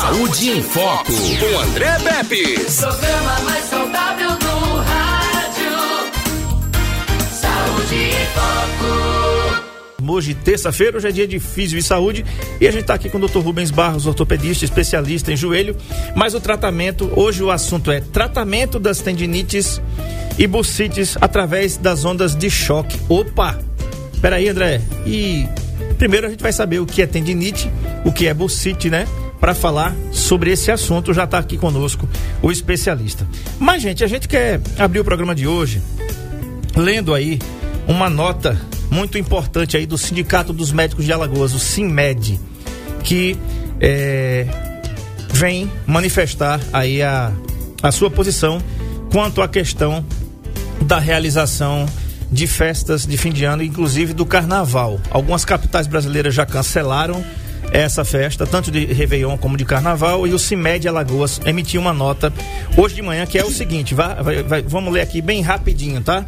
Saúde em Foco, com André Pepe. Programa mais saudável do rádio. Saúde em Foco. Hoje, terça-feira, hoje é dia de Físio e Saúde e a gente está aqui com o Dr. Rubens Barros, ortopedista, especialista em joelho. Mas o tratamento, hoje o assunto é tratamento das tendinites e bursites através das ondas de choque. Opa! Peraí, André. E primeiro a gente vai saber o que é tendinite, o que é bursite, né? Para falar sobre esse assunto, já está aqui conosco o especialista. Mas, gente, a gente quer abrir o programa de hoje lendo aí uma nota muito importante aí do Sindicato dos Médicos de Alagoas, o SINMED, que é, vem manifestar aí a, a sua posição quanto à questão da realização de festas de fim de ano, inclusive do carnaval. Algumas capitais brasileiras já cancelaram essa festa, tanto de Réveillon como de Carnaval, e o CIMED Alagoas emitiu uma nota hoje de manhã que é o seguinte: vai, vai, vai, vamos ler aqui bem rapidinho, tá?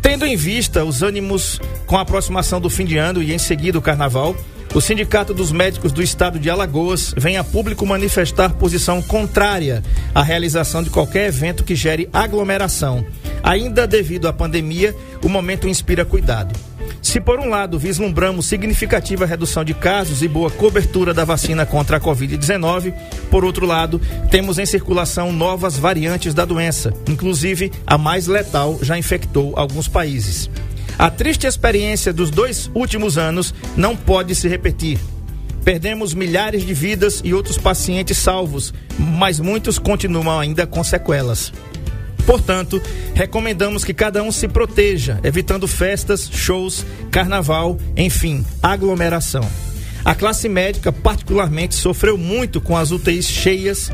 Tendo em vista os ânimos com a aproximação do fim de ano e em seguida o carnaval, o Sindicato dos Médicos do Estado de Alagoas vem a público manifestar posição contrária à realização de qualquer evento que gere aglomeração. Ainda devido à pandemia, o momento inspira cuidado. Se por um lado vislumbramos significativa redução de casos e boa cobertura da vacina contra a Covid-19, por outro lado, temos em circulação novas variantes da doença, inclusive a mais letal já infectou alguns países. A triste experiência dos dois últimos anos não pode se repetir. Perdemos milhares de vidas e outros pacientes salvos, mas muitos continuam ainda com sequelas. Portanto, recomendamos que cada um se proteja, evitando festas, shows, carnaval, enfim, aglomeração. A classe médica, particularmente, sofreu muito com as UTIs cheias.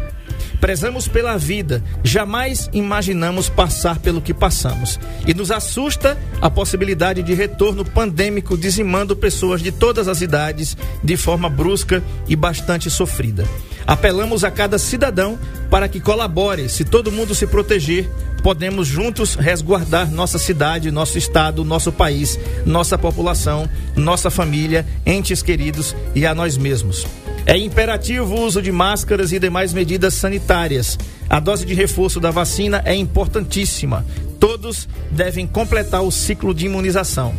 Prezamos pela vida, jamais imaginamos passar pelo que passamos. E nos assusta a possibilidade de retorno pandêmico dizimando pessoas de todas as idades de forma brusca e bastante sofrida. Apelamos a cada cidadão para que colabore. Se todo mundo se proteger, podemos juntos resguardar nossa cidade, nosso estado, nosso país, nossa população, nossa família, entes queridos e a nós mesmos. É imperativo o uso de máscaras e demais medidas sanitárias. A dose de reforço da vacina é importantíssima. Todos devem completar o ciclo de imunização.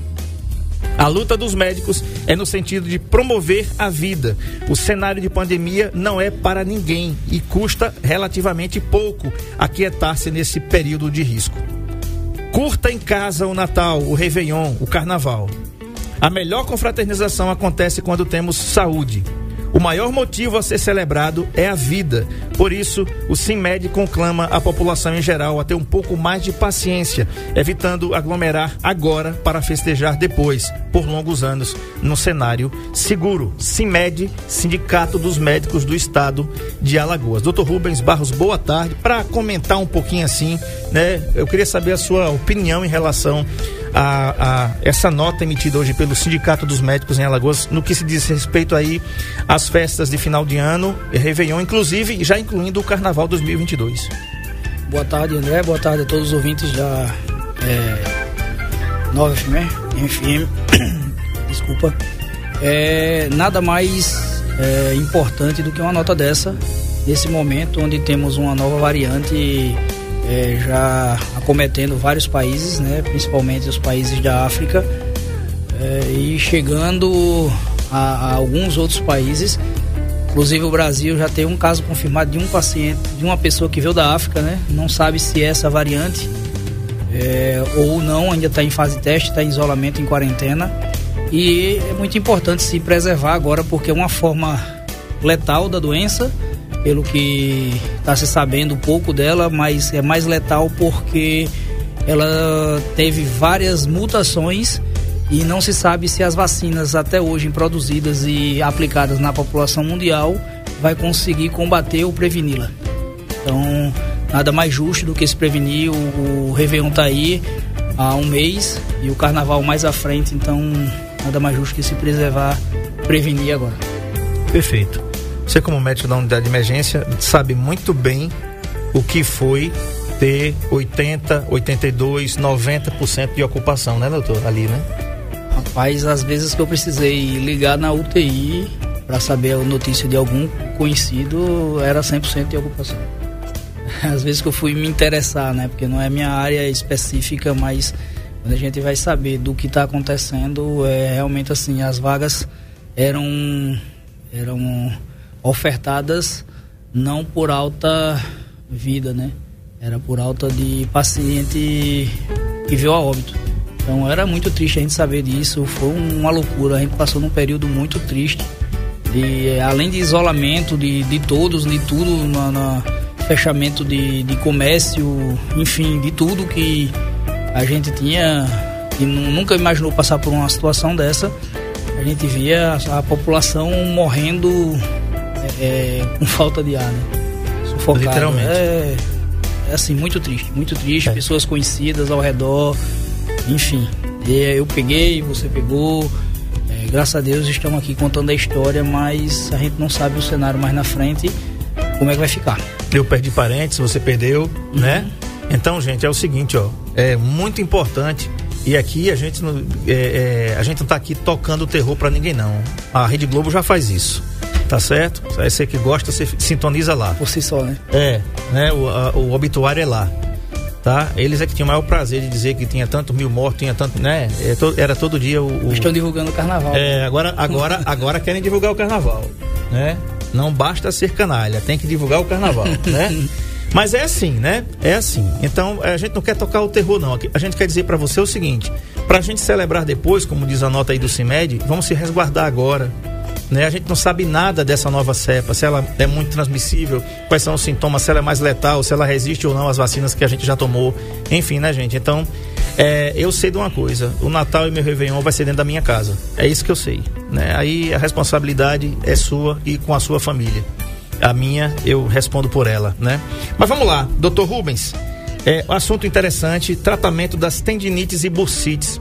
A luta dos médicos é no sentido de promover a vida. O cenário de pandemia não é para ninguém e custa relativamente pouco aquietar-se nesse período de risco. Curta em casa o Natal, o Réveillon, o Carnaval. A melhor confraternização acontece quando temos saúde. Maior motivo a ser celebrado é a vida. Por isso, o SIMED conclama a população em geral a ter um pouco mais de paciência, evitando aglomerar agora para festejar depois, por longos anos, no cenário seguro. SIMED, Sindicato dos Médicos do Estado de Alagoas. Doutor Rubens Barros, boa tarde. Para comentar um pouquinho assim, né? Eu queria saber a sua opinião em relação a, a, essa nota emitida hoje pelo Sindicato dos Médicos em Alagoas no que se diz respeito aí às festas de final de ano, Réveillon, inclusive, já incluindo o Carnaval 2022. Boa tarde, André. Boa tarde a todos os ouvintes da é, Nova FM, FM. Desculpa. É, nada mais é, importante do que uma nota dessa, nesse momento onde temos uma nova variante é, já acometendo vários países, né, principalmente os países da África, é, e chegando a, a, alguns outros países. Inclusive o Brasil já tem um caso confirmado de um paciente, de uma pessoa que veio da África, né? Não sabe se é essa variante é, ou não, ainda está em fase de teste, está em isolamento, em quarentena. E é muito importante se preservar agora, porque é uma forma letal da doença pelo que está se sabendo pouco dela, mas é mais letal porque ela teve várias mutações e não se sabe se as vacinas até hoje produzidas e aplicadas na população mundial vai conseguir combater ou preveni-la. Então, nada mais justo do que se prevenir. O, o Réveillon está aí há um mês e o Carnaval mais à frente, então nada mais justo que se preservar, prevenir agora. Perfeito. Você, como médico da unidade de emergência, sabe muito bem o que foi ter 80, 82, 90% de ocupação, né, doutor? Ali, né? Rapaz, às vezes que eu precisei ligar na UTI, para saber a notícia de algum conhecido, era 100% de ocupação. Às vezes que eu fui me interessar, né? Porque não é minha área específica, mas quando a gente vai saber do que está acontecendo, é realmente assim, as vagas eram eram ofertadas não por alta vida, né? Era por alta de paciente que veio a óbito. Então era muito triste a gente saber disso, foi uma loucura, a gente passou num período muito triste. De, além de isolamento de, de todos, de tudo, na, na fechamento de, de comércio, enfim, de tudo que a gente tinha e nunca imaginou passar por uma situação dessa. A gente via a, a população morrendo é, com falta de ar, né? Sufocada. Literalmente. É, é assim, muito triste, muito triste. É. Pessoas conhecidas ao redor, enfim. eu peguei, você pegou. É, graças a Deus estamos aqui contando a história, mas a gente não sabe o cenário mais na frente, como é que vai ficar. Eu perdi parentes, você perdeu, uhum. né? Então, gente, é o seguinte, ó, é muito importante e aqui a gente não, é, é, a gente não tá aqui tocando terror para ninguém não. A Rede Globo já faz isso. Tá certo? Você que gosta, você sintoniza lá. Por si só, né? É, né? O, a, o obituário é lá. Tá? Eles é que tinham o maior prazer de dizer que tinha tanto mil mortos, tinha tanto, né? É era todo dia o, o... Estão divulgando o carnaval. É, agora, agora, agora querem divulgar o carnaval, né? Não basta ser canalha, tem que divulgar o carnaval, né? Mas é assim, né? É assim. Então a gente não quer tocar o terror, não. A gente quer dizer para você o seguinte: para a gente celebrar depois, como diz a nota aí do CIMED, vamos se resguardar agora. Né? A gente não sabe nada dessa nova cepa, se ela é muito transmissível, quais são os sintomas, se ela é mais letal, se ela resiste ou não às vacinas que a gente já tomou. Enfim, né, gente? Então, é, eu sei de uma coisa: o Natal e meu Réveillon vai ser dentro da minha casa. É isso que eu sei. Né? Aí a responsabilidade é sua e com a sua família a minha eu respondo por ela, né? Mas vamos lá, doutor Rubens. É, assunto interessante, tratamento das tendinites e bursites.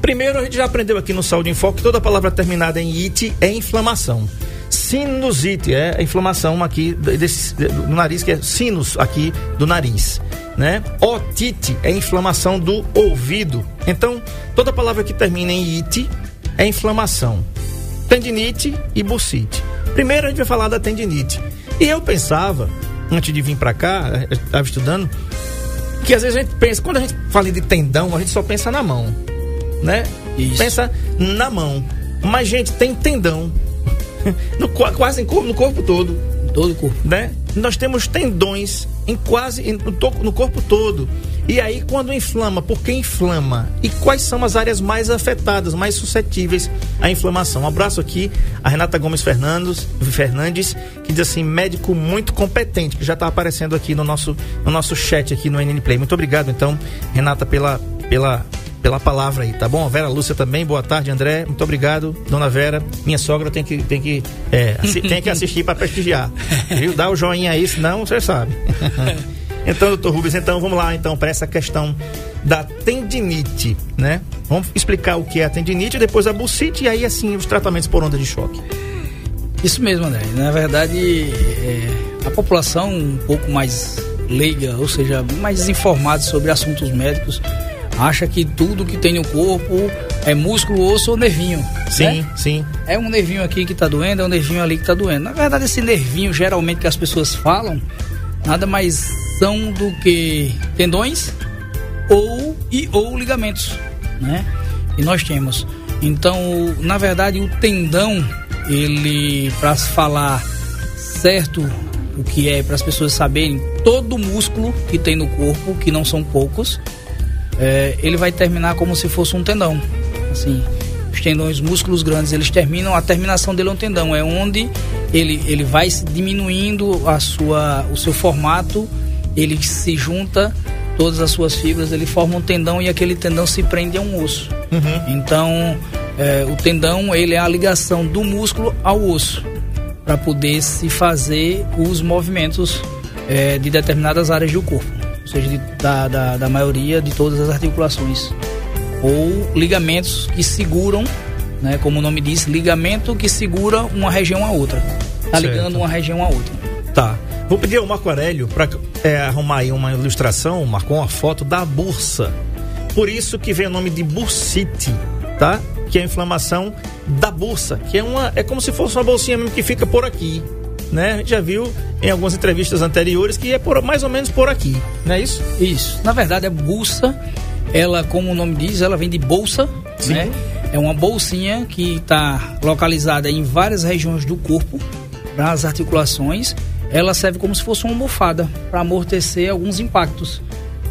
Primeiro, a gente já aprendeu aqui no Saúde em Foco que toda palavra terminada em ite é inflamação. Sinusite é a inflamação aqui desse, do nariz, que é sinus aqui do nariz. Né? Otite é inflamação do ouvido. Então, toda palavra que termina em ite é inflamação. Tendinite e bursite. Primeiro a gente vai falar da tendinite. E eu pensava, antes de vir para cá, estava estudando, que às vezes a gente pensa, quando a gente fala de tendão, a gente só pensa na mão, né? Isso. Pensa na mão. Mas, gente, tem tendão. No, quase no corpo todo. Todo o corpo. Né? Nós temos tendões em quase no, corpo todo. E aí, quando inflama, por que inflama? E quais são as áreas mais afetadas, mais suscetíveis à inflamação? Um abraço aqui a Renata Gomes Fernandes, Fernandes que diz assim, médico muito competente, que já está aparecendo aqui no nosso, no nosso chat aqui no NN Play. Muito obrigado, então, Renata, pela, pela, pela palavra aí, tá bom? Vera Lúcia também, boa tarde, André. Muito obrigado, dona Vera. Minha sogra tem que, tem que, é, tem que assistir para prestigiar. Viu? Dá o joinha aí, senão você sabe. Então, doutor Rubens, então vamos lá então para essa questão da tendinite, né? Vamos explicar o que é a tendinite, depois a bursite e aí assim os tratamentos por onda de choque. Isso mesmo, André. Na verdade, é, a população um pouco mais leiga, ou seja, mais desinformada sobre assuntos médicos, acha que tudo que tem no corpo é músculo, osso ou nervinho. Sim, né? sim. É um nervinho aqui que está doendo, é um nervinho ali que está doendo. Na verdade, esse nervinho, geralmente, que as pessoas falam, nada mais são do que tendões ou e ou ligamentos, né? E nós temos. Então, na verdade, o tendão, ele para falar certo o que é para as pessoas saberem, todo músculo que tem no corpo, que não são poucos, é, ele vai terminar como se fosse um tendão. Assim, os tendões, músculos grandes, eles terminam, a terminação dele é um tendão, é onde ele, ele vai diminuindo a sua, o seu formato ele se junta todas as suas fibras, ele forma um tendão e aquele tendão se prende a um osso. Uhum. Então, é, o tendão ele é a ligação do músculo ao osso para poder se fazer os movimentos é, de determinadas áreas do corpo, ou seja, de, da, da, da maioria de todas as articulações ou ligamentos que seguram, né, como o nome diz, ligamento que segura uma região a outra, tá ligando uma região a outra. Tá. Vou pedir ao Marco Aurélio para é, arrumar aí uma ilustração, marcou uma foto da bursa. Por isso que vem o nome de bursite, tá? que é a inflamação da bursa, que é uma é como se fosse uma bolsinha mesmo que fica por aqui, né? A gente já viu em algumas entrevistas anteriores que é por mais ou menos por aqui, não é isso? Isso. Na verdade, a bursa, ela, como o nome diz, ela vem de bolsa, Sim. né? É uma bolsinha que está localizada em várias regiões do corpo, nas articulações. Ela serve como se fosse uma almofada para amortecer alguns impactos,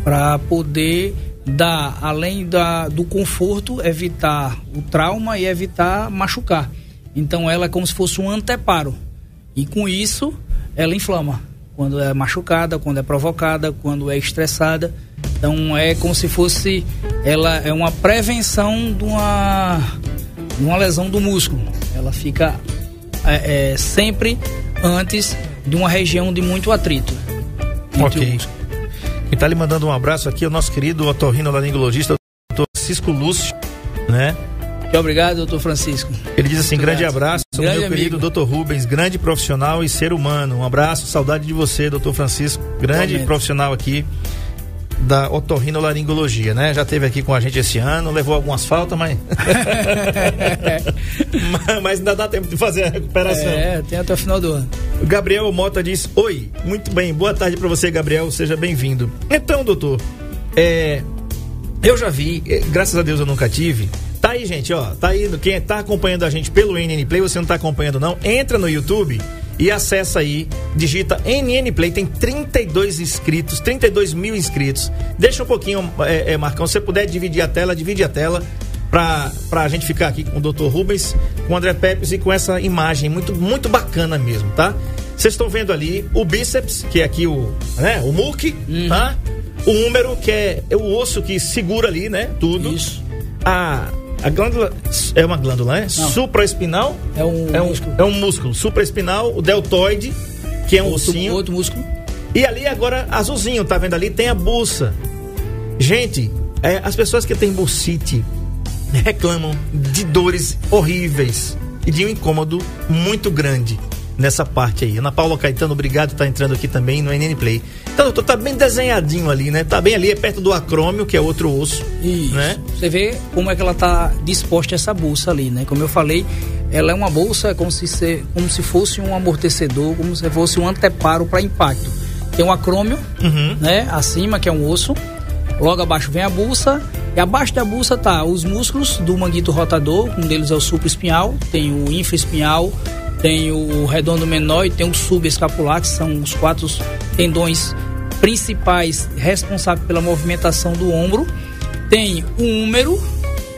para poder dar, além da, do conforto, evitar o trauma e evitar machucar. Então, ela é como se fosse um anteparo. E com isso, ela inflama. Quando é machucada, quando é provocada, quando é estressada. Então é como se fosse. Ela é uma prevenção de uma, de uma lesão do músculo. Ela fica é, é, sempre antes de uma região de muito atrito. Ok. Quem está lhe mandando um abraço aqui é o nosso querido otorrinolaringologista, Dr. Cisco Lúcio, né? Muito obrigado, doutor Francisco. Ele diz assim: grande obrigado. Abraço, Grande meu querido amigo. Dr. Rubens, grande profissional e ser humano. Um abraço, saudade de você, Dr. Francisco, grande Igualmente. profissional aqui da otorrinolaringologia, né? Já esteve aqui com a gente esse ano, levou algumas faltas, mas mas- mas ainda dá tempo de fazer a recuperação. É, tem até o final do ano. Gabriel Mota diz: Oi, muito bem, boa tarde para você, Gabriel, seja bem-vindo. Então, doutor, é, eu já vi, é, graças a Deus eu nunca tive. Tá aí, gente, ó, tá aí, quem tá acompanhando a gente pelo NN Play, você não tá acompanhando não, entra no YouTube e acessa aí, digita NN Play, tem 32 inscritos, 32 mil inscritos. Deixa um pouquinho, é, é, Marcão, se você puder dividir a tela, divide a tela pra, pra gente ficar aqui com o Dr. Rubens, com o André Pepes e com essa imagem muito, muito bacana mesmo, tá? Vocês estão vendo ali o bíceps, que é aqui o, né, o muque, tá? O húmero, que é o osso que segura ali, né, tudo. Isso. A, a glândula é uma glândula, né? Não. Supraespinal É um é um, músculo. é um músculo. Supraespinal, o deltoide, que é um Outro, ossinho. outro músculo. E ali agora, azulzinho, tá vendo ali? Tem a buça. Gente, é, as pessoas que têm bursite reclamam de dores horríveis e de um incômodo muito grande nessa parte aí. Ana Paula Caetano, obrigado, tá entrando aqui também no NN Play. Então, doutor, tá bem desenhadinho ali, né? Tá bem ali, é perto do acrômio, que é outro osso. Isso. Né? Você vê como é que ela está disposta essa bolsa ali, né? Como eu falei, ela é uma bolsa como se, ser, como se fosse um amortecedor, como se fosse um anteparo para impacto. Tem um acrômio, Uhum. né? Acima, que é um osso. Logo abaixo vem a bolsa. E abaixo da bolsa tá os músculos do manguito rotador. Um deles é o supraespinhal, tem o infraespinhal, tem o redondo menor e tem o subescapular, que são os quatro tendões principais responsáveis pela movimentação do ombro. Tem o húmero,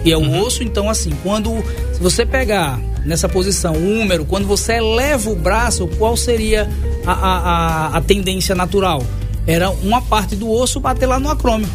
que é o osso. Então, assim, quando se você pegar nessa posição o húmero, quando você eleva o braço, qual seria a, a, a, a tendência natural? Era uma parte do osso bater lá no acrômio,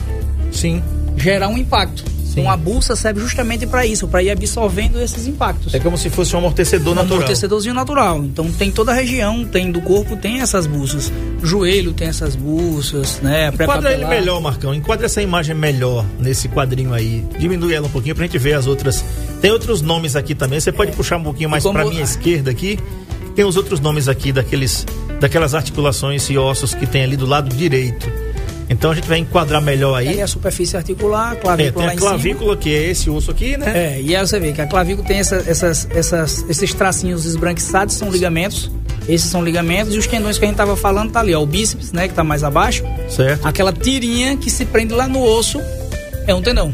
Sim. gerar um impacto. Então a bolsa serve justamente para isso, para ir absorvendo esses impactos. É como se fosse um amortecedor Um natural. amortecedorzinho natural. Então tem toda a região, tem do corpo, tem essas bolsas. Joelho tem essas bolsas, né? Enquadra ele melhor, Marcão. Enquadra essa imagem melhor nesse quadrinho aí. Diminui ela um pouquinho pra gente ver as outras. Tem outros nomes aqui também. Você pode puxar um pouquinho mais pra minha esquerda aqui. Tem os outros nomes aqui daqueles, daquelas articulações e ossos que tem ali do lado direito. Então a gente vai enquadrar melhor Aí aí. a superfície articular, a É, clavícula tem lá a em cima. clavícula, que é esse osso aqui, né? É, e aí você vê que a clavícula tem essa- essas, essas, esses tracinhos esbranquiçados, são ligamentos. Esses são ligamentos. E os tendões que a gente tava falando tá ali, ó. O bíceps, né, que tá mais abaixo. Certo? Aquela tirinha que se prende lá no osso é um tendão.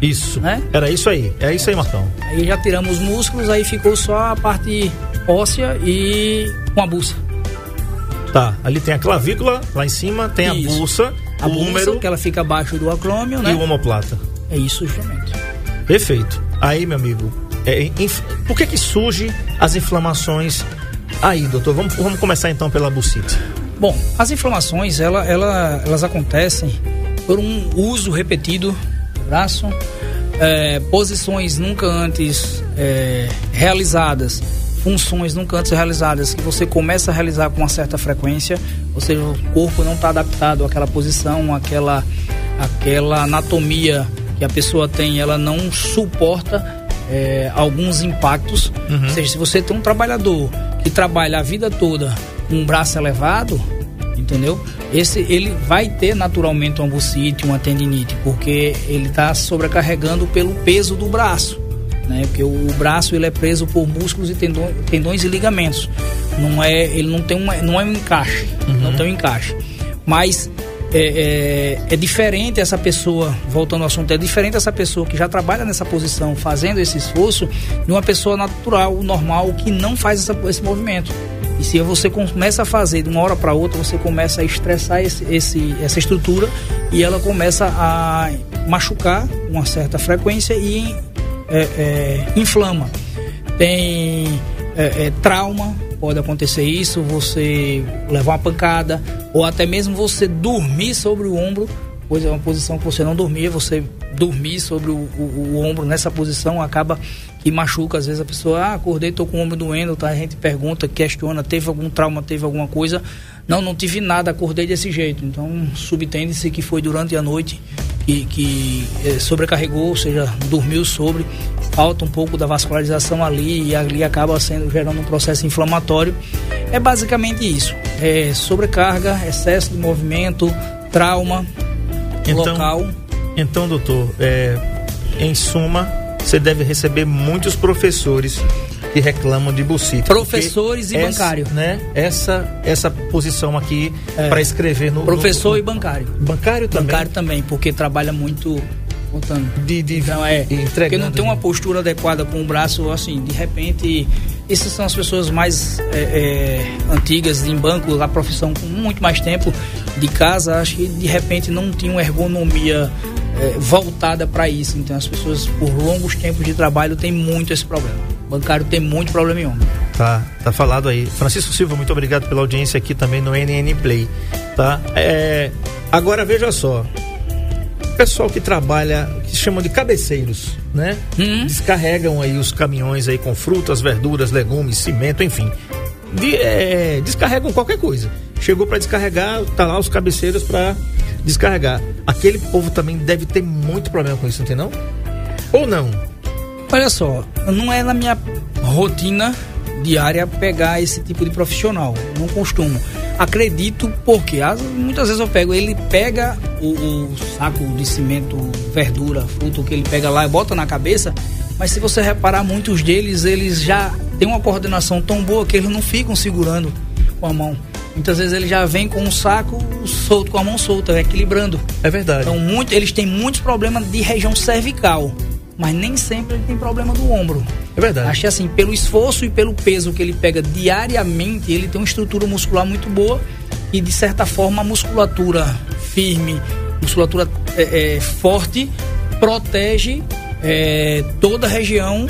Isso. Né? Era isso aí. É isso aí, Marcão. Aí já tiramos os músculos, aí ficou só a parte óssea e com a bolsa. Tá. Ali tem a clavícula, lá em cima, tem a Isso. bolsa, A o bolsa, húmero que ela fica abaixo do acrômio, e né? o omoplata. É isso justamente. Perfeito. Aí, meu amigo, é, inf- por que que surge as inflamações aí, doutor? Vamos, vamos começar então pela bucite. Bom, as inflamações, ela, ela- elas acontecem por um uso repetido do braço, é, posições nunca antes é, realizadas, funções nunca antes realizadas que você começa a realizar com uma certa frequência, ou seja, o corpo não está adaptado àquela posição, àquela, àquela anatomia que a pessoa tem, ela não suporta é, alguns impactos. Ou seja, se você tem um trabalhador que trabalha a vida toda com um braço elevado, entendeu? Esse ele vai ter naturalmente uma bucite, uma tendinite, porque ele está sobrecarregando pelo peso do braço. Né? Porque o braço ele é preso por músculos e tendões, tendões e ligamentos. Não é, ele não tem uma, não é um encaixe, uhum. não tem um encaixe. Mas é, é, é, diferente essa pessoa, voltando ao assunto, é diferente essa pessoa que já trabalha nessa posição, fazendo esse esforço, de uma pessoa natural, normal, que não faz essa, esse movimento. E se você começa a fazer de uma hora para outra, você começa a estressar esse, esse, essa estrutura e ela começa a machucar com uma certa frequência e é, é, inflama. Tem é, é, trauma, pode acontecer isso, você levar uma pancada, ou até mesmo você dormir sobre o ombro, pois é uma posição que você não dormia, você dormir sobre o, o, o ombro nessa posição acaba que machuca. Às vezes a pessoa, ah, acordei, tô com o ombro doendo, tá? A gente pergunta, questiona, teve algum trauma, teve alguma coisa. Não, não tive nada, acordei desse jeito. Então, subtende-se que foi durante a noite que, que é, sobrecarregou, ou seja, dormiu sobre, falta um pouco da vascularização ali e ali acaba sendo gerando um processo inflamatório. É basicamente isso: é sobrecarga, excesso de movimento, trauma então, local. Então, doutor, é, em suma, você deve receber muitos professores que reclamam de bucite. Professores e essa, bancário. Né? Essa, essa posição aqui é. para escrever no. Professor no, e bancário. Bancário também. Bancário também, porque trabalha muito. Contando. De, de, então, é, porque não tem uma postura adequada com o braço, assim, de repente. Essas são as pessoas mais é, é, antigas em banco, a profissão com muito mais tempo de casa, acho que de repente não tinham ergonomia é, voltada para isso. Então as pessoas por longos tempos de trabalho têm muito esse problema. Bancário tem muito problema em ombro. Tá, tá falado aí. Francisco Silva, muito obrigado pela audiência aqui também no NN Play, tá? É, agora veja só, pessoal que trabalha, que chamam de cabeceiros, né? Uhum. Descarregam aí os caminhões aí com frutas, verduras, legumes, cimento, enfim. De, é, descarregam qualquer coisa. Chegou para descarregar, tá lá os cabeceiros para descarregar. Aquele povo também deve ter muito problema com isso, não tem não? Ou não? Olha só, não é na minha rotina diária pegar esse tipo de profissional. Não costumo. Acredito porque muitas vezes eu pego, ele pega o, o saco de cimento, verdura, fruto que ele pega lá e bota na cabeça, mas se você reparar, muitos deles, eles já têm uma coordenação tão boa que eles não ficam segurando com a mão. Muitas vezes ele já vem com um saco solto, com a mão solta, equilibrando. É verdade. Então, muito, eles têm muitos problemas de região cervical, mas nem sempre ele tem problema do ombro. É verdade. Acho que assim, pelo esforço e pelo peso que ele pega diariamente, ele tem uma estrutura muscular muito boa e, de certa forma, a musculatura firme, musculatura é, é, forte, protege é, toda a região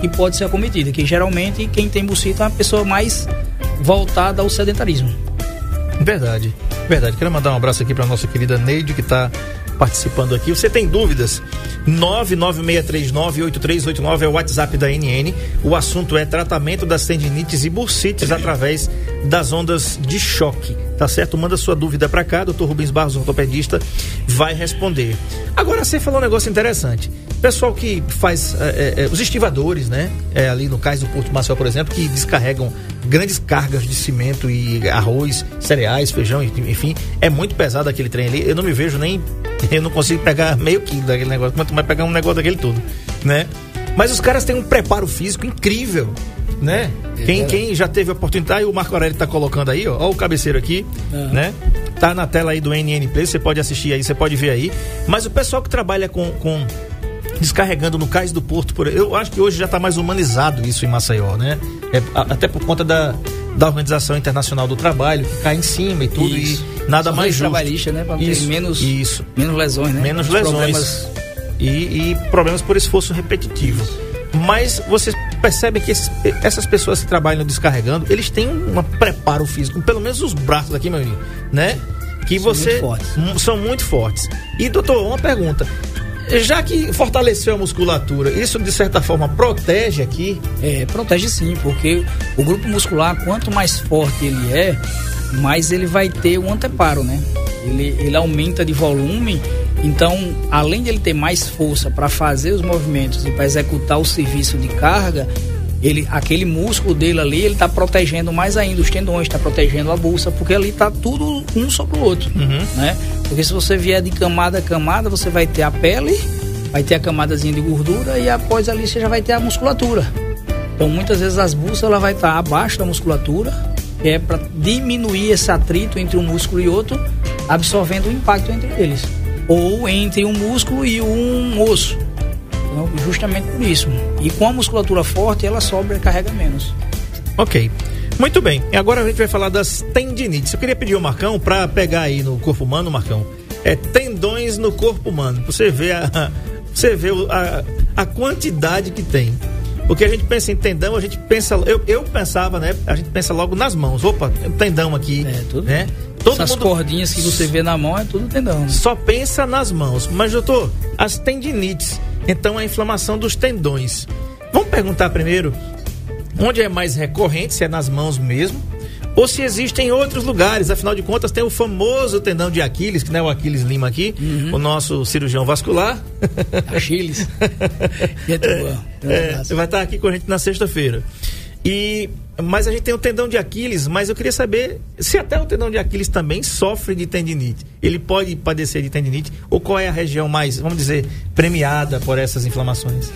que pode ser acometida. Que geralmente quem tem bucita é uma pessoa mais voltada ao sedentarismo. Verdade, verdade. Quero mandar um abraço aqui para nossa querida Neide que está participando aqui. Você tem dúvidas? 996398389 é o WhatsApp da NN. O assunto é tratamento das tendinites e bursites através das ondas de choque. Tá certo? Manda sua dúvida para cá, doutor Rubens Barros, ortopedista, vai responder. Agora você falou um negócio interessante. Pessoal que faz é, é, os estivadores, né? É, ali no cais do Porto Marcel, por exemplo, que descarregam grandes cargas de cimento e arroz, cereais, feijão, enfim, é muito pesado aquele trem ali. Eu não me vejo nem, eu não consigo pegar meio quilo daquele negócio, quanto mais pegar um negócio daquele todo, né? Mas os caras têm um preparo físico incrível, né? É quem, quem já teve a oportunidade, o Marco Aurélio tá colocando aí, ó, ó o cabeceiro aqui, uhum. né? Tá na tela aí do NN Play, você pode assistir aí, você pode ver aí. Mas o pessoal que trabalha com, com descarregando no cais do porto. Por, eu acho que hoje já está mais humanizado isso em Maceió, né? É, até por conta da, da Organização Internacional do Trabalho, que cai em cima e tudo, isso. e nada mais justo. trabalhista, né? Para isso, menos, isso. menos lesões, né? Menos Os lesões. Problemas... E, e, problemas por esforço repetitivo. Mas vocês percebem que esses, essas pessoas que trabalham descarregando, eles têm um preparo físico, pelo menos os braços aqui, meu amigo, né? Que são você. Muito fortes. São muito fortes. E, doutor, uma pergunta já que fortaleceu a musculatura, isso de certa forma protege aqui? É, protege sim, porque o grupo muscular, quanto mais forte ele é, mais ele vai ter o anteparo, né? Ele, ele aumenta de volume, então, além de ele ter mais força para fazer os movimentos e para executar o serviço de carga, ele, aquele músculo dele ali, ele está protegendo mais ainda os tendões, está protegendo a bolsa, porque ali está tudo um sobre o outro, uhum. né? Porque se você vier de camada a camada, você vai ter a pele vai ter a camadazinha de gordura e após ali você já vai ter a musculatura. Então muitas vezes as bússolas ela vai estar abaixo da musculatura, que é para diminuir esse atrito entre um músculo e outro, absorvendo o impacto entre eles. Ou entre um músculo e um osso. Então, justamente por isso. E com a musculatura forte, ela sobrecarrega menos. Ok. Muito bem. E agora a gente vai falar das tendinites. Eu queria pedir ao Marcão para pegar aí no corpo humano, Marcão. É tendões no corpo humano. Você vê a, você vê a, a quantidade que tem. Porque a gente pensa em tendão, a gente pensa. Eu, eu pensava, né? A gente pensa logo nas mãos. Opa, tem um tendão aqui. É, tudo. Né? Todo Essas mundo cordinhas que você vê na mão é tudo tendão. né? só pensa nas mãos. Mas, doutor, as tendinites. Então, a inflamação dos tendões. Vamos perguntar primeiro onde é mais recorrente, se é nas mãos mesmo, ou se existem outros lugares. Afinal de contas, tem o famoso tendão de Aquiles, que não é o Aquiles Lima aqui, o nosso cirurgião vascular. Grande É, abraço. vai estar aqui com a gente na sexta-feira. E mas a gente tem o tendão de Aquiles, mas eu queria saber se até o tendão de Aquiles também sofre de tendinite. Ele pode padecer de tendinite ou qual é a região mais, vamos dizer, premiada por essas inflamações?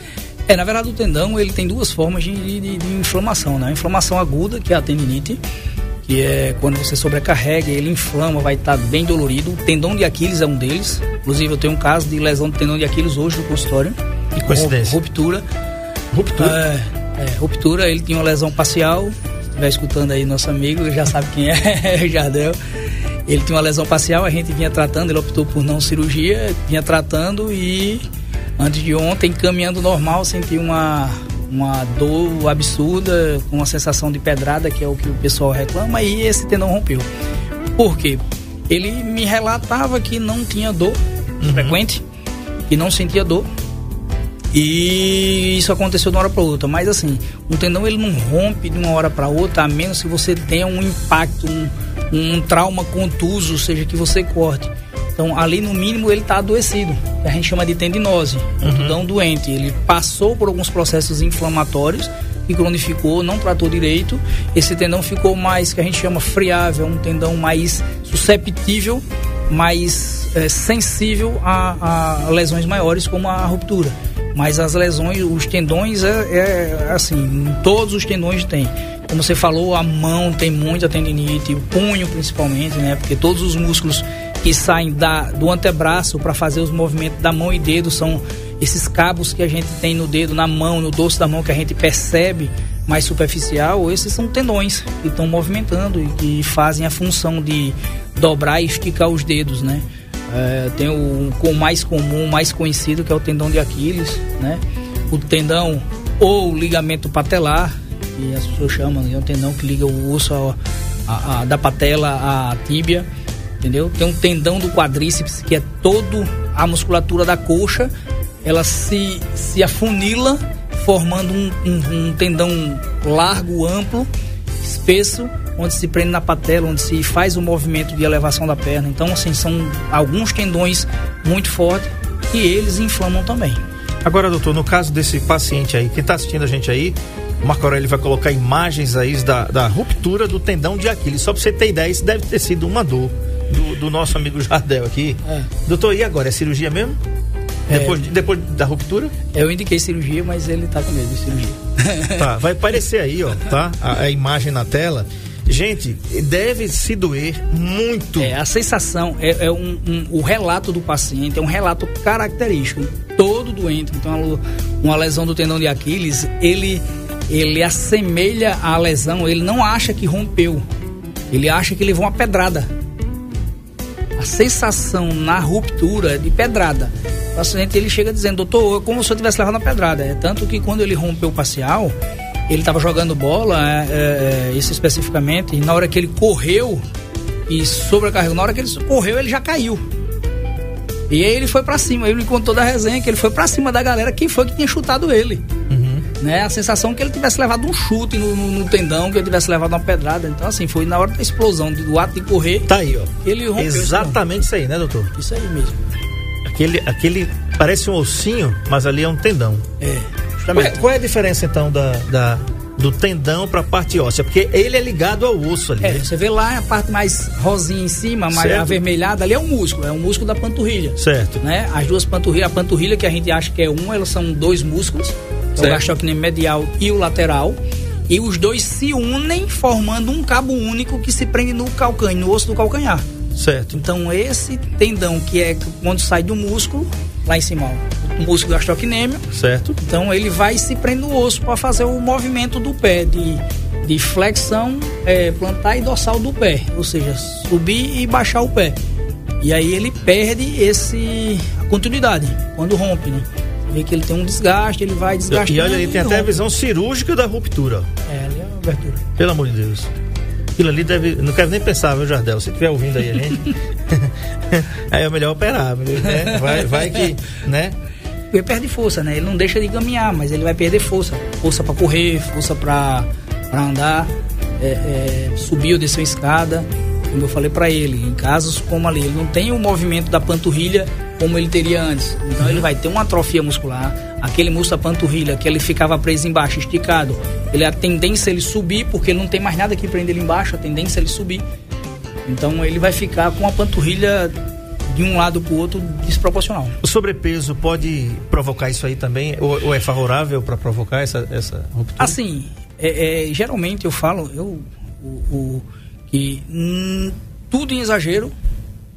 É, na verdade o tendão ele tem duas formas de, de- de inflamação, né? A inflamação aguda, que é a tendinite, que é quando você sobrecarrega, ele inflama, vai estar bem dolorido. O tendão de Aquiles é um deles. Inclusive eu tenho um caso de lesão do tendão de Aquiles hoje no consultório. Que coincidência. Ruptura. Ruptura. É, é, ruptura, ele tinha uma lesão parcial. Se estiver escutando aí nosso amigo, já sabe quem é, Jardel. Ele tinha uma lesão parcial, a gente vinha tratando, ele optou por não cirurgia, vinha tratando e antes de ontem, caminhando normal, senti uma, uma dor absurda, com uma sensação de pedrada, que é o que o pessoal reclama, e esse tendão rompeu. Por quê? Ele me relatava que não tinha dor frequente, que não sentia dor, e isso aconteceu de uma hora para outra. Mas assim, um tendão ele não rompe de uma hora para outra, a menos que você tenha um impacto, um, um trauma contuso, ou seja, que você corte. Então, ali no mínimo ele está adoecido, a gente chama de tendinose, um tendão doente. Ele passou por alguns processos inflamatórios que cronificou, não tratou direito. Esse tendão ficou mais, que a gente chama friável, um tendão mais susceptível, mais eh, sensível a, a lesões maiores, como a ruptura. Mas as lesões, os tendões, é, é assim, todos os tendões tem. Como você falou, a mão tem muita tendinite, o punho principalmente, né? Porque todos os músculos que saem da, do antebraço para fazer os movimentos da mão e dedo são esses cabos que a gente tem no dedo, na mão, no dorso da mão, que a gente percebe mais superficial, esses são tendões que estão movimentando e que fazem a função de dobrar e esticar os dedos, né? É, tem o, o mais comum, mais conhecido, que é o tendão de Aquiles, né? O tendão ou ligamento patelar, que as pessoas chamam, né? é um tendão que liga o osso ao- a- a- da patela à tíbia, entendeu? Tem um tendão do quadríceps, que é todo a musculatura da coxa, ela se, se afunila, formando um, um- um tendão largo, amplo, espesso, onde se prende na patela, onde se faz o movimento de elevação da perna. Então, assim, são alguns tendões muito fortes e eles inflamam também. Agora, doutor, no caso desse paciente aí, quem está assistindo a gente aí, o Marco Aurélio vai colocar imagens aí da, da ruptura do tendão de Aquiles. Só para você ter ideia, isso deve ter sido uma dor do, do nosso amigo Jardel aqui. É. Doutor, e agora? É cirurgia mesmo? É. Depois, de- depois da ruptura? Eu indiquei cirurgia, mas ele tá com medo de cirurgia. Tá, vai aparecer aí, ó, tá? A, a imagem na tela. Gente, deve se doer muito. É, a sensação é, é um, um- o relato do paciente é um relato característico. Todo doente, então uma, uma lesão do tendão de Aquiles, ele ele assemelha a lesão, ele não acha que rompeu. Ele acha que levou uma pedrada. A sensação na ruptura é de pedrada. O paciente ele chega dizendo, doutor, é como se eu tivesse levado uma pedrada. É tanto que quando ele rompeu o parcial, ele estava jogando bola, é, é, isso especificamente, e na hora que ele correu e sobrecarregou, na hora que ele correu, ele já caiu. E aí ele foi pra cima, ele me contou da resenha que ele foi pra cima da galera, quem foi que tinha chutado ele. Né? A sensação que ele tivesse levado um chute no, no- no tendão, que ele tivesse levado uma pedrada. Então, assim, foi na hora da explosão, do ato de correr, Tá aí, ó. ele rompeu. Exatamente isso aí, né, doutor? Isso aí mesmo. Aquele, aquele parece um ossinho, mas ali é um tendão. É, Qual é, qual é a diferença então da, da, do tendão para a parte óssea, porque ele é ligado ao osso ali. É, né? você vê lá a parte mais rosinha em cima, mais Certo. avermelhada, ali é o músculo, é o músculo da panturrilha. Certo. Né? As duas panturrilhas, a panturrilha que a gente acha que é um, elas são dois músculos, o Certo. gastrocnêmio medial e o lateral. E os dois se unem formando um cabo único que se prende no calcanhar, no osso do calcanhar. Certo. Então esse tendão que é quando sai do músculo, lá em cima, ó, o músculo gastrocnêmio, Certo. então ele vai se prender no osso para fazer o movimento do pé de, de flexão é, plantar e dorsal do pé, ou seja, subir e baixar o pé. E aí ele perde esse a continuidade quando rompe, né? Vê que ele tem um desgaste, ele vai desgastando. E olha aí, tem até a visão cirúrgica da ruptura. É, ali é a abertura. Pelo amor de Deus. Aquilo ali deve. Não quero nem pensar, viu, Jardel? Se estiver ouvindo aí a gente. aí é melhor operar, né? Vai, vai que. né? Ele perde força, né? Ele não deixa de caminhar, mas ele vai perder força. Força para correr, força para andar, é, é, subir ou descer uma escada. Como eu falei para ele, em casos como ali, ele não tem o movimento da panturrilha como ele teria antes. Então ele vai ter uma atrofia muscular. Aquele músculo da panturrilha que ele ficava preso embaixo, esticado, ele a tendência é ele subir, porque ele não tem mais nada que prender ele embaixo, a tendência é ele subir. Então ele vai ficar com a panturrilha de um lado para o outro desproporcional. O sobrepeso pode provocar isso aí também? Ou, ou é favorável para provocar essa, essa ruptura? Assim, é, é, geralmente eu falo eu, o, o- que hum, tudo em exagero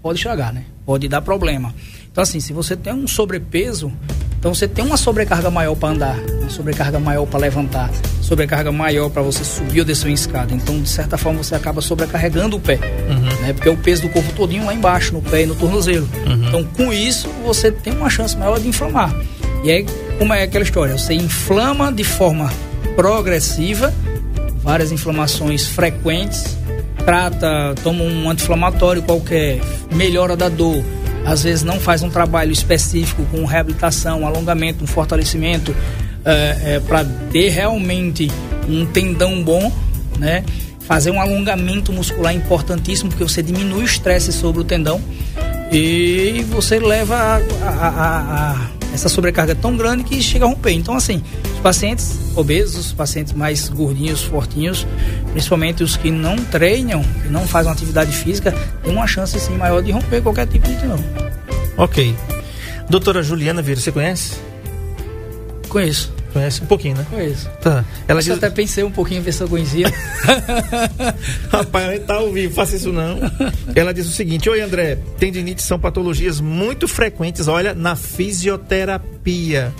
pode estragar, né? Pode dar problema. Então, assim, se você tem um sobrepeso, então você tem uma sobrecarga maior para andar, uma sobrecarga maior para levantar, sobrecarga maior para você subir ou descer uma escada. Então, de certa forma, você acaba sobrecarregando o pé, né? Porque é o peso do corpo todinho lá embaixo, no pé e no tornozelo. Então, com isso, você tem uma chance maior de inflamar. E aí, como é aquela história? Você inflama de forma progressiva, várias inflamações frequentes, trata, toma um anti-inflamatório qualquer, melhora da dor, às vezes não faz um trabalho específico com reabilitação, um alongamento, um fortalecimento, para ter realmente um tendão bom, né? Fazer um alongamento muscular importantíssimo, porque você diminui o estresse sobre o tendão e você leva a, a- a- a- essa sobrecarga tão grande que chega a romper. Então, assim, pacientes obesos, os pacientes mais gordinhos, fortinhos, principalmente os que não treinam, que não fazem atividade física, tem uma chance sim maior de romper qualquer tipo de tendão. Ok. Doutora Juliana Vieira, você conhece? Conheço, Conhece um pouquinho, né? conheço. Tá. Ela Eu diz. até pensei um pouquinho ver se eu conhecia. Rapaz, a gente tá ao vivo, faça isso não. Ela diz o seguinte: Oi, André, tendinites são patologias muito frequentes, olha, na fisioterapia.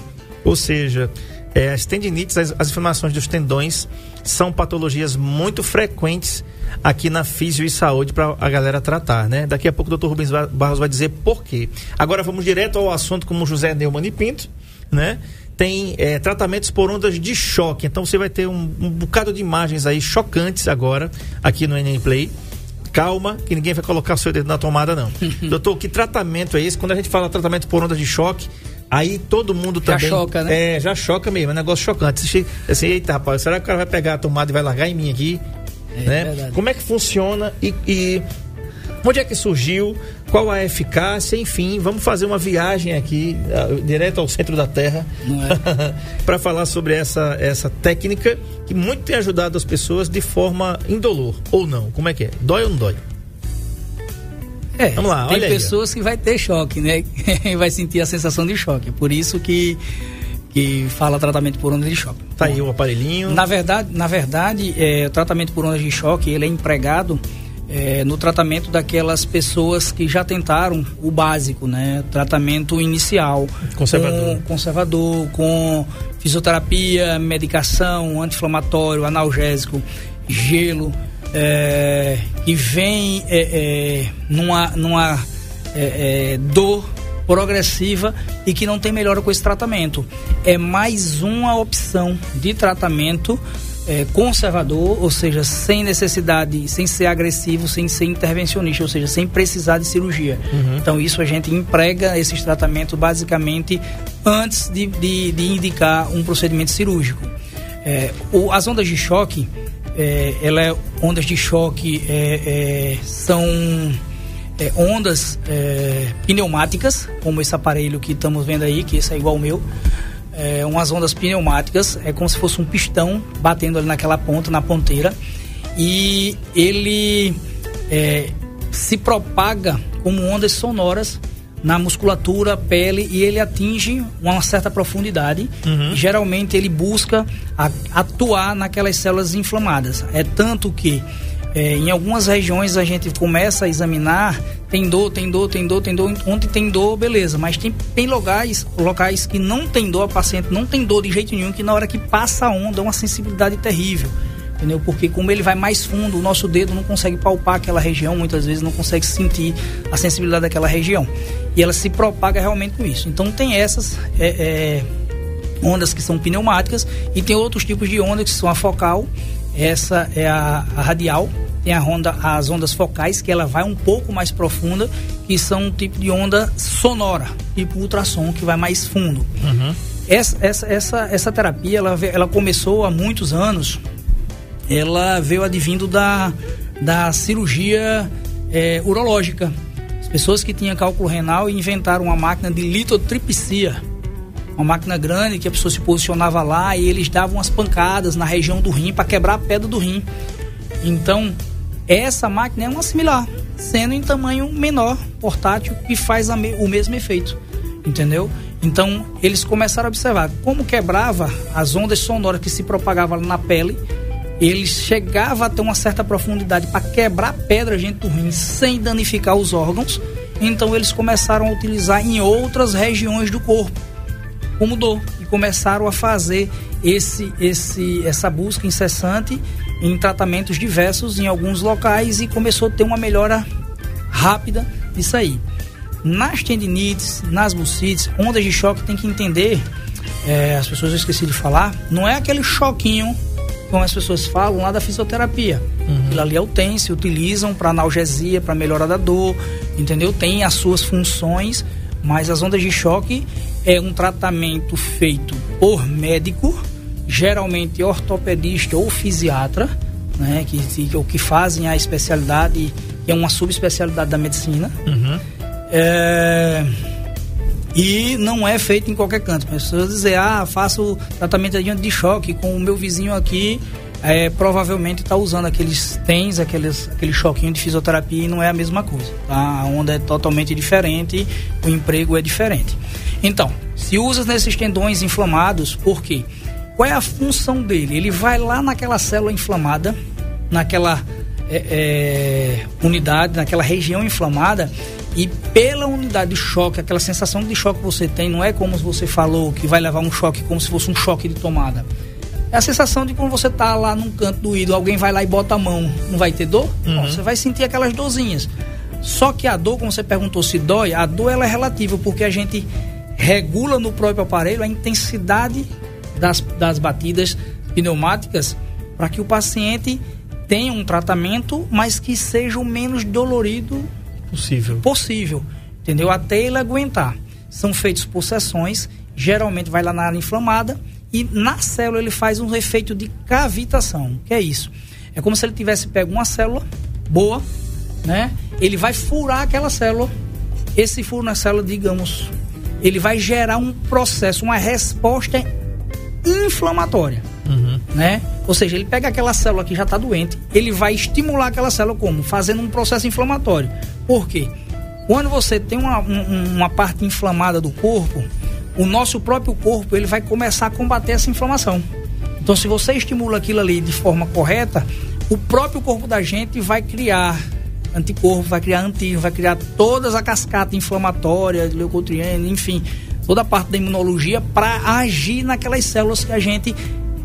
Ou seja, é, as tendinites, as, as inflamações dos tendões, são patologias muito frequentes aqui na Fisio e Saúde para a galera tratar, né? Daqui a pouco o Dr. Rubens Ba- Barros vai dizer por quê. Agora vamos direto ao assunto como José Neumann e Pinto, né? Tem é, tratamentos por ondas de choque. Então você vai ter um, um bocado de imagens aí chocantes agora aqui no NN Play. Calma, que ninguém vai colocar o seu dedo na tomada, não. Doutor, que tratamento é esse? Quando a gente fala tratamento por ondas de choque, aí todo mundo Já também. choca, né? É, já choca mesmo, é um negócio chocante. Você chega assim, eita, rapaz, será que o cara vai pegar a tomada e vai largar em mim aqui? É né? verdade. Como é que funciona e, e onde é que surgiu? Qual a eficácia? Enfim, vamos fazer uma viagem aqui, ah, direto ao centro da Terra, é? para falar sobre essa, essa técnica que muito tem ajudado as pessoas de forma indolor, ou não. Como é que é? Dói ou não dói? É, Vamos lá, tem olha aí, pessoas que vai ter choque, né? vai sentir a sensação de choque. Por isso que, que fala tratamento por onda de choque. Tá aí o aparelhinho. Na verdade, na verdade é, o tratamento por ondas de choque ele é empregado é, no tratamento daquelas pessoas que já tentaram o básico, né? Tratamento inicial. Conservador. Com, conservador, com fisioterapia, medicação, anti-inflamatório, analgésico, gelo, é, que vem é, é, numa, numa é, é, dor progressiva e que não tem melhora com esse tratamento. É mais uma opção de tratamento é, conservador, ou seja, sem necessidade, sem ser agressivo, sem ser intervencionista, ou seja, sem precisar de cirurgia. Então, isso a gente emprega esses tratamentos basicamente antes de, de, de indicar um procedimento cirúrgico. É, o- as ondas de choque, é, ela é- ondas de choque é, é, são é, ondas é, pneumáticas, como esse aparelho que estamos vendo aí, que esse é igual ao meu. umas ondas pneumáticas, é como se fosse um pistão batendo ali naquela ponta, na ponteira, e ele se propaga como ondas sonoras na musculatura, pele e ele atinge uma certa profundidade. Uhum. Geralmente ele busca atuar naquelas células inflamadas. É tanto que é, em algumas regiões a gente começa a examinar, tem dor, tem dor, tem dor, tem dor. Onde tem dor, beleza. Mas tem, tem locais, locais que não tem dor, a paciente não tem dor de jeito nenhum, que na hora que passa a onda é uma sensibilidade terrível. Entendeu? Porque como ele vai mais fundo, o nosso dedo não consegue palpar aquela região, muitas vezes não consegue sentir a sensibilidade daquela região. E ela se propaga realmente com isso. Então tem essas é, é, ondas que são pneumáticas e tem outros tipos de ondas que são a focal essa é a, a radial, tem a onda, as ondas focais, que ela vai um pouco mais profunda, que são um tipo de onda sonora, tipo ultrassom, que vai mais fundo. Uhum. Essa, essa, essa, essa terapia, ela, ela começou há muitos anos, ela veio advindo da, da cirurgia é, urológica. As pessoas que tinham cálculo renal inventaram uma máquina de litotripsia, uma máquina grande que a pessoa se posicionava lá e eles davam umas pancadas na região do rim para quebrar a pedra do rim. Então, essa máquina é uma similar, sendo em tamanho menor, portátil, e faz me, o mesmo efeito. Entendeu? Então, eles começaram a observar como quebrava as ondas sonoras que se propagavam na pele. Eles chegavam a ter uma certa profundidade para quebrar a pedra dentro do rim sem danificar os órgãos. Então, eles começaram a utilizar em outras regiões do corpo como dor e começaram a fazer esse, esse, essa busca incessante em tratamentos diversos em alguns locais e começou a ter uma melhora rápida disso aí. Nas tendinites, nas bucites, ondas de choque tem que entender, é, as pessoas eu esqueci de falar, não é aquele choquinho como as pessoas falam lá da fisioterapia. Uhum. Aquilo ali é o TEN, se utilizam para analgesia, para melhora da dor, entendeu? Tem as suas funções, mas as ondas de choque é um tratamento feito por médico, geralmente ortopedista ou fisiatra, né, que, que, que fazem a especialidade, que é uma subespecialidade da medicina. Uhum. É, e não é feito em qualquer canto. As pessoas dizem, ah, faço tratamento de choque com o meu vizinho aqui, é, provavelmente está usando aqueles tens, aqueles, aquele choquinho de fisioterapia e não é a mesma coisa. Tá? A onda é totalmente diferente, o emprego é diferente. Então, se usa nesses tendões inflamados, por quê? Qual é a função dele? Ele vai lá naquela célula inflamada, naquela é, é, unidade, naquela região inflamada, e pela unidade de choque, aquela sensação de choque que você tem, não é como você falou, que vai levar um choque como se fosse um choque de tomada. É a sensação de quando você tá lá num canto do ídolo, alguém vai lá e bota a mão, não vai ter dor? Uhum. Não, você vai sentir aquelas dorzinhas. Só que a dor, como você perguntou se dói, a dor ela é relativa, porque a gente regula no próprio aparelho a intensidade das, das batidas pneumáticas para que o paciente tenha um tratamento, mas que seja o menos dolorido possível. Possível, entendeu? Até ele aguentar. São feitos por sessões, geralmente vai lá na área inflamada e na célula ele faz um efeito de cavitação. Que é isso? É como se ele tivesse pego uma célula boa, né? Ele vai furar aquela célula. Esse furo na célula, digamos, ele vai gerar um processo, uma resposta inflamatória. Uhum. Né? Ou seja, ele pega aquela célula que já está doente, ele vai estimular aquela célula como? Fazendo um processo inflamatório. Por quê? Quando você tem uma, um, uma parte inflamada do corpo, o nosso próprio corpo ele vai começar a combater essa inflamação. Então, se você estimula aquilo ali de forma correta, o próprio corpo da gente vai criar anticorpo, vai criar antígeno, vai criar toda a cascata inflamatória, leucotriene, enfim, toda a parte da imunologia para agir naquelas células que a gente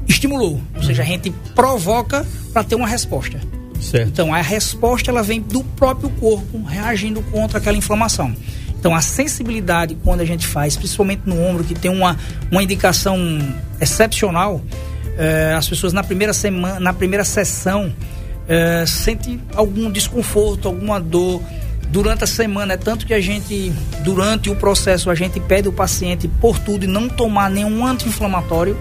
estimulou. Ou seja, a gente provoca para ter uma resposta. Certo. Então, a resposta ela vem do próprio corpo reagindo contra aquela inflamação. Então, a sensibilidade, quando a gente faz, principalmente no ombro, que tem uma, uma indicação excepcional, eh, as pessoas na primeira semana, na primeira sessão, é, sente algum desconforto, alguma dor durante a semana. É tanto que a gente, durante o processo, a gente pede o paciente por tudo e não tomar nenhum anti-inflamatório.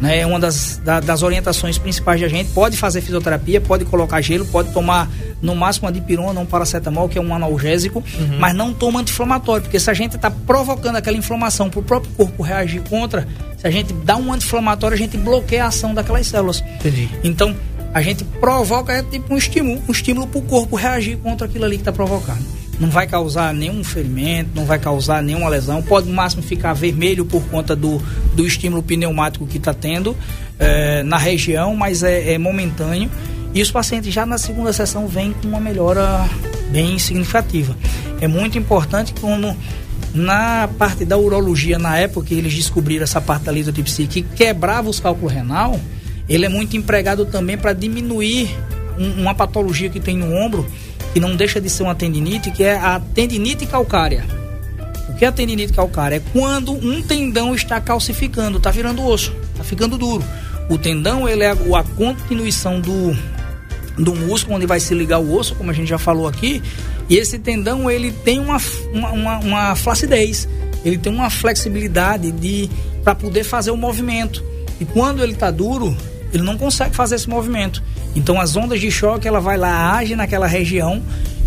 Né? É uma das, da, das orientações principais da gente. Pode fazer fisioterapia, pode colocar gelo, pode tomar no máximo uma dipirona, um paracetamol, que é um analgésico, uhum. mas não toma anti-inflamatório, porque se a gente está provocando aquela inflamação para o próprio corpo reagir contra, Se a gente dá um anti-inflamatório, a gente bloqueia a ação daquelas células. Entendi. Então, a gente provoca é tipo um estímulo, um estímulo para o corpo reagir contra aquilo ali que está provocando. Não vai causar nenhum ferimento, não vai causar nenhuma lesão. Pode no máximo ficar vermelho por conta do, do estímulo pneumático que está tendo é, na região, mas é, é momentâneo. E os pacientes já na segunda sessão vêm com uma melhora bem significativa. É muito importante como na parte da urologia, na época que eles descobriram essa parte da litotipsia que quebrava os cálculos renal, ele é muito empregado também para diminuir um, uma patologia que tem no ombro, que não deixa de ser uma tendinite, que é a tendinite calcária. O que é a tendinite calcária? É quando um tendão está calcificando, está virando osso, está ficando duro. O tendão ele é a, continuação do, do músculo onde vai se ligar o osso, como a gente já falou aqui, e esse tendão ele tem uma, uma, uma, uma flacidez, ele tem uma flexibilidade de para poder fazer o movimento. E quando ele está duro, ele não consegue fazer esse movimento. Então as ondas de choque ela vai lá, age naquela região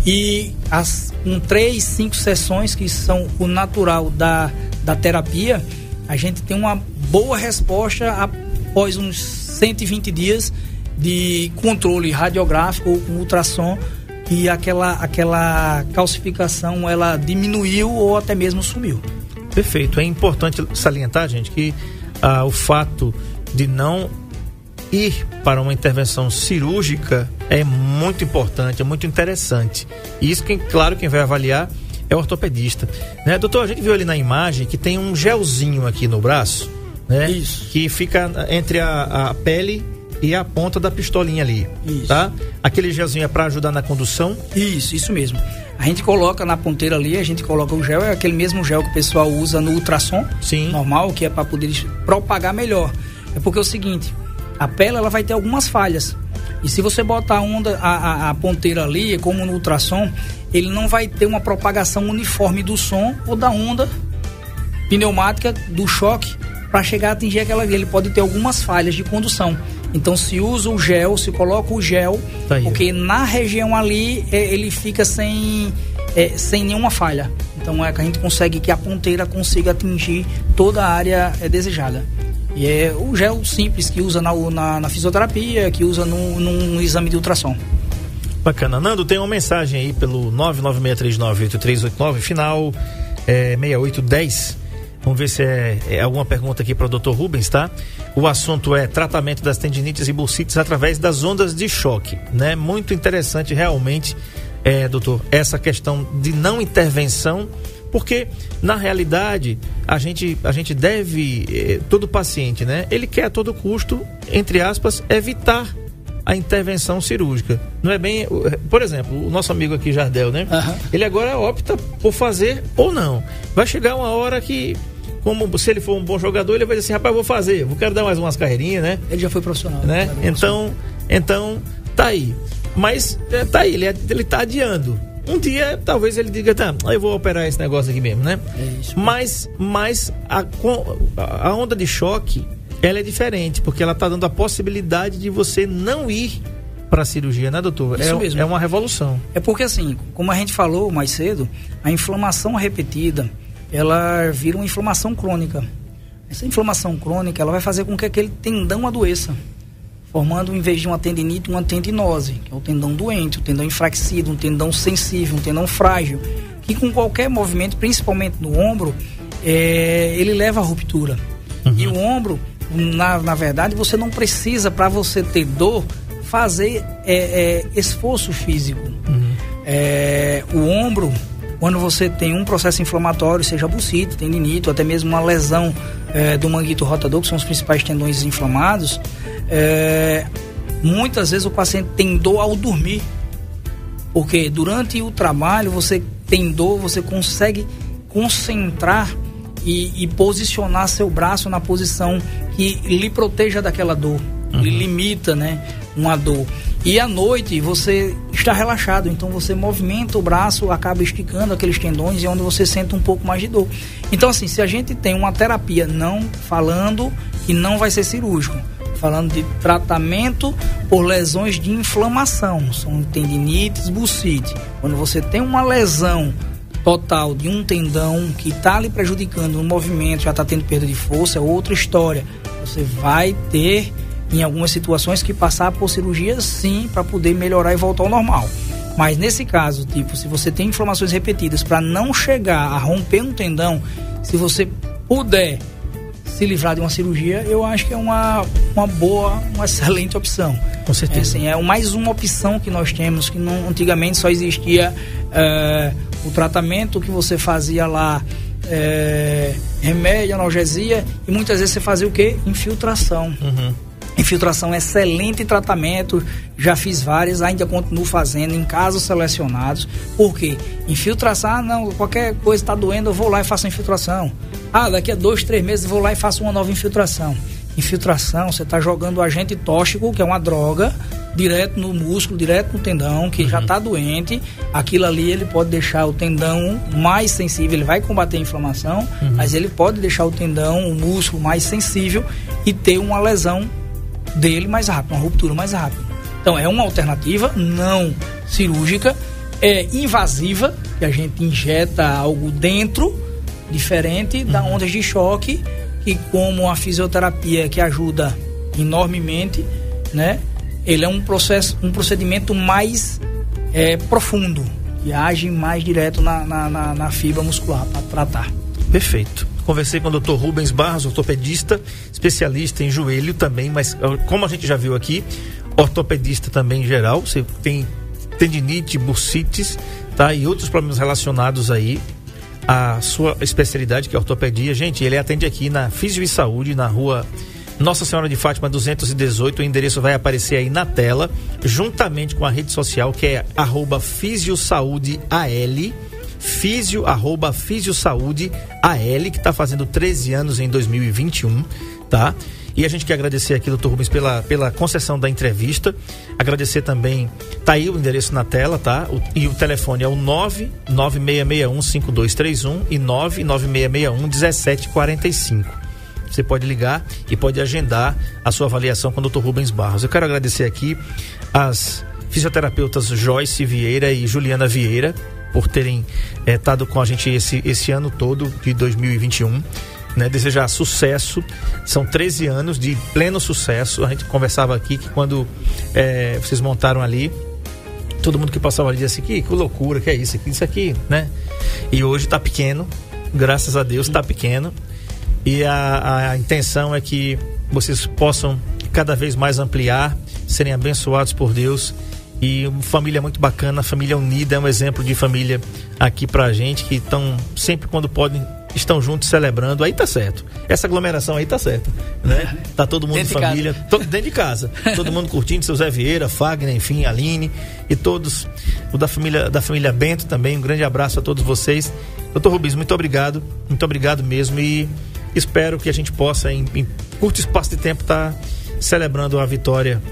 e as, com três, cinco sessões que são o natural da, da terapia, a gente tem uma boa resposta após uns 120 dias de controle radiográfico ou com ultrassom e aquela, aquela calcificação ela diminuiu ou até mesmo sumiu. Perfeito. É importante salientar, gente, que ah, o fato de não ir para uma intervenção cirúrgica é muito importante, é muito interessante. E isso, quem, claro, quem vai avaliar é o ortopedista. Né? Doutor, a gente viu ali na imagem que tem um gelzinho aqui no braço, né? Isso. Que fica entre a, a pele e a ponta da pistolinha ali, Isso. tá? Aquele gelzinho é para ajudar na condução? Isso, isso mesmo. A gente coloca na ponteira ali, a gente coloca o gel, é aquele mesmo gel que o pessoal usa no ultrassom Sim. normal, que é para poder propagar melhor. É porque é o seguinte, a pele ela vai ter algumas falhas. E se você botar a onda, a, a, a ponteira ali, como no ultrassom, ele não vai ter uma propagação uniforme do som ou da onda pneumática do choque para chegar a atingir aquela. Ele pode ter algumas falhas de condução. Então se usa o gel, se coloca o gel, Tá porque na região ali é, ele fica sem, é, sem nenhuma falha. Então é que a gente consegue que a ponteira consiga atingir toda a área é, desejada. E é o gel simples que usa na, na, na fisioterapia, que usa no, num exame de ultrassom. Bacana. Nando, tem uma mensagem aí pelo 996398389, final é, 6810. Vamos ver se é, é alguma pergunta aqui para o Dr. Rubens, tá? O assunto é tratamento das tendinites e bursites através das ondas de choque, né? Muito interessante realmente, é, doutor, essa questão de não intervenção, porque na realidade a gente, a gente deve, eh, todo paciente, né? Ele quer a todo custo, entre aspas, evitar a intervenção cirúrgica. Não é bem. Por exemplo, o nosso amigo aqui, Jardel, né? Aham. Ele agora opta por fazer ou não. Vai chegar uma hora que, como se ele for um bom jogador, ele vai dizer assim: rapaz, vou fazer, vou quero dar mais umas carreirinhas, né? Ele já foi profissional. né? Então, então, tá aí. Mas é, tá aí, ele, é- ele tá adiando. Um dia, talvez ele diga, tá, eu vou operar esse negócio aqui mesmo, né? É isso. Mas, mas a, a onda de choque, ela é diferente, porque ela tá dando a possibilidade de você não ir para a cirurgia, né, doutor? Isso é, mesmo. é uma revolução. É porque assim, como a gente falou mais cedo, a inflamação repetida, ela vira uma inflamação crônica. Essa inflamação crônica, ela vai fazer com que aquele tendão adoeça, formando em vez de uma tendinite, uma tendinose, que é o tendão doente, o tendão enfraquecido, um tendão sensível, um tendão frágil, que com qualquer movimento, principalmente no ombro, é, ele leva à ruptura. E o ombro, na, na verdade, você não precisa, para você ter dor, fazer é, é, esforço físico. É, o ombro, quando você tem um processo inflamatório, seja bursite, tendinite, ou até mesmo uma lesão é, do manguito rotador, que são os principais tendões inflamados, é, muitas vezes o paciente tem dor ao dormir. Porque durante o trabalho você tem dor, você consegue concentrar e, e posicionar seu braço na posição que lhe proteja daquela dor, lhe limita, né, uma dor. E à noite você está relaxado, então você movimenta o braço, acaba esticando aqueles tendões e é onde você sente um pouco mais de dor. Então assim, se a gente tem uma terapia não falando que não vai ser cirúrgico, falando de tratamento por lesões de inflamação, são tendinites, bursite. Quando você tem uma lesão total de um tendão que está lhe prejudicando no movimento, já está tendo perda de força, é outra história. Você vai ter, em algumas situações, que passar por cirurgia sim para poder melhorar e voltar ao normal. Mas nesse caso, tipo, se você tem inflamações repetidas para não chegar a romper um tendão, se você puder se livrar de uma cirurgia, eu acho que é uma, uma boa, uma excelente opção. Com certeza. É, assim, é mais uma opção que nós temos, que não, antigamente só existia é, o tratamento que você fazia lá, é, remédio, analgesia, e muitas vezes você fazia o quê? Infiltração. Uhum. Infiltração é excelente tratamento, já fiz várias, ainda continuo fazendo em casos selecionados. Por quê? Infiltração, ah, não, qualquer coisa está doendo, eu vou lá e faço a infiltração. Ah, daqui a dois, três meses eu vou lá e faço uma nova infiltração. Infiltração, você está jogando agente tóxico, que é uma droga, direto no músculo, direto no tendão, que uhum. já está doente. Aquilo ali ele pode deixar o tendão mais sensível, ele vai combater a inflamação, uhum. mas ele pode deixar o tendão, o músculo mais sensível e ter uma lesão dele mais rápido, uma ruptura mais rápida. Então é uma alternativa não cirúrgica, é invasiva, que a gente injeta algo dentro, diferente uhum. da ondas de choque, que como a fisioterapia que ajuda enormemente, né? Ele é um processo, um procedimento mais é, profundo, que age mais direto na, na, na, na fibra muscular para tratar. Perfeito. Conversei com o Dr. Rubens Barros, ortopedista, especialista em joelho também, mas como a gente já viu aqui, ortopedista também em geral. Você tem tendinite, bursites, tá? E outros problemas relacionados aí à sua especialidade, que é ortopedia. Gente, ele atende aqui na Fisio e Saúde, na rua Nossa Senhora de Fátima 218. O endereço vai aparecer aí na tela, juntamente com a rede social que é arroba Al Físio, arroba Físio Saúde AL, que está fazendo 13 anos em 2021, tá? E a gente quer agradecer aqui, doutor Rubens, pela, pela concessão da entrevista. Agradecer também, tá aí o endereço na tela, tá? O, e o telefone é o 996615231 e 996611745. Você pode ligar e pode agendar a sua avaliação com o doutor Rubens Barros. Eu quero agradecer aqui as fisioterapeutas Joyce Vieira e Juliana Vieira, por terem estado eh, com a gente esse, esse ano todo de 2021. Né, desejar sucesso. São 13 anos de pleno sucesso. A gente conversava aqui que quando é, vocês montaram ali, todo mundo que passava ali dizia assim: que, que loucura, que é isso aqui, isso aqui, né? E hoje está pequeno, graças a Deus está pequeno. E a, a intenção é que vocês possam cada vez mais ampliar, serem abençoados por Deus e uma família muito bacana, família unida, é um exemplo de família aqui pra gente, que estão sempre quando podem estão juntos celebrando, aí tá certo. Essa aglomeração aí tá certo, né? Tá todo mundo dentro família, de to, dentro de casa. todo mundo curtindo, seu Zé Vieira, Fagner, enfim, Aline e todos, o da família, da família Bento também. Um grande abraço a todos vocês. Doutor Rubens, muito obrigado, muito obrigado mesmo e espero que a gente possa, em, em curto espaço de tempo, estar tá celebrando a vitória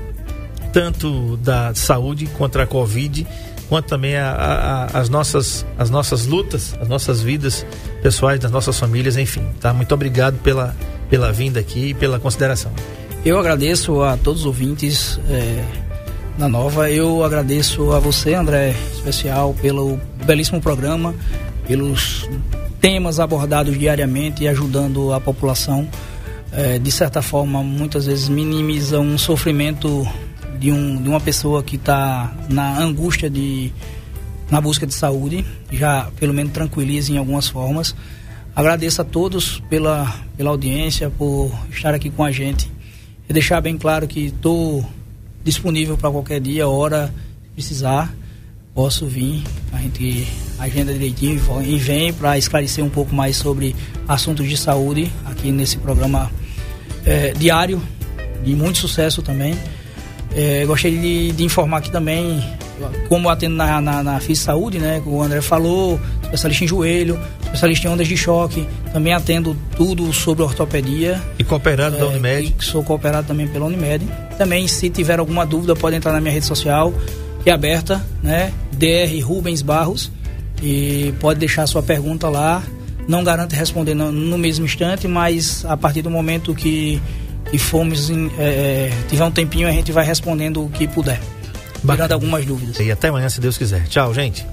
tanto da saúde contra a Covid, quanto também a, a, as, nossas, as nossas lutas, as nossas vidas pessoais, das nossas famílias, enfim. Tá? Muito obrigado pela, pela vinda aqui e pela consideração. Eu agradeço a todos os ouvintes é, da Nova. Eu agradeço a você, André, especial, pelo belíssimo programa, pelos temas abordados diariamente e ajudando a população. É, de certa forma, muitas vezes minimiza um sofrimento de, um, de uma pessoa que está na angústia de na busca de saúde, já pelo menos tranquiliza em algumas formas. Agradeço a todos pela, pela audiência, por estar aqui com a gente. E deixar bem claro que estou disponível para qualquer dia, hora precisar, posso vir, a gente agenda direitinho e vem para esclarecer um pouco mais sobre assuntos de saúde aqui nesse programa é, diário, de muito sucesso também. É, gostaria de, de, informar aqui também, como atendo na, na, na FIS Saúde, né? O André falou, especialista em joelho, especialista em ondas de choque, também atendo tudo sobre ortopedia. E cooperado é, da Unimed? Sou cooperado também pela Unimed. Também, se tiver alguma dúvida, pode entrar na minha rede social, que é aberta, né? DR Rubens Barros. E pode deixar sua pergunta lá. Não garanto responder no, no mesmo instante, mas a partir do momento que e fomos em, é, é, tiver um tempinho a gente vai respondendo o que puder. Bacana. algumas dúvidas. E até amanhã, se Deus quiser. Tchau, gente.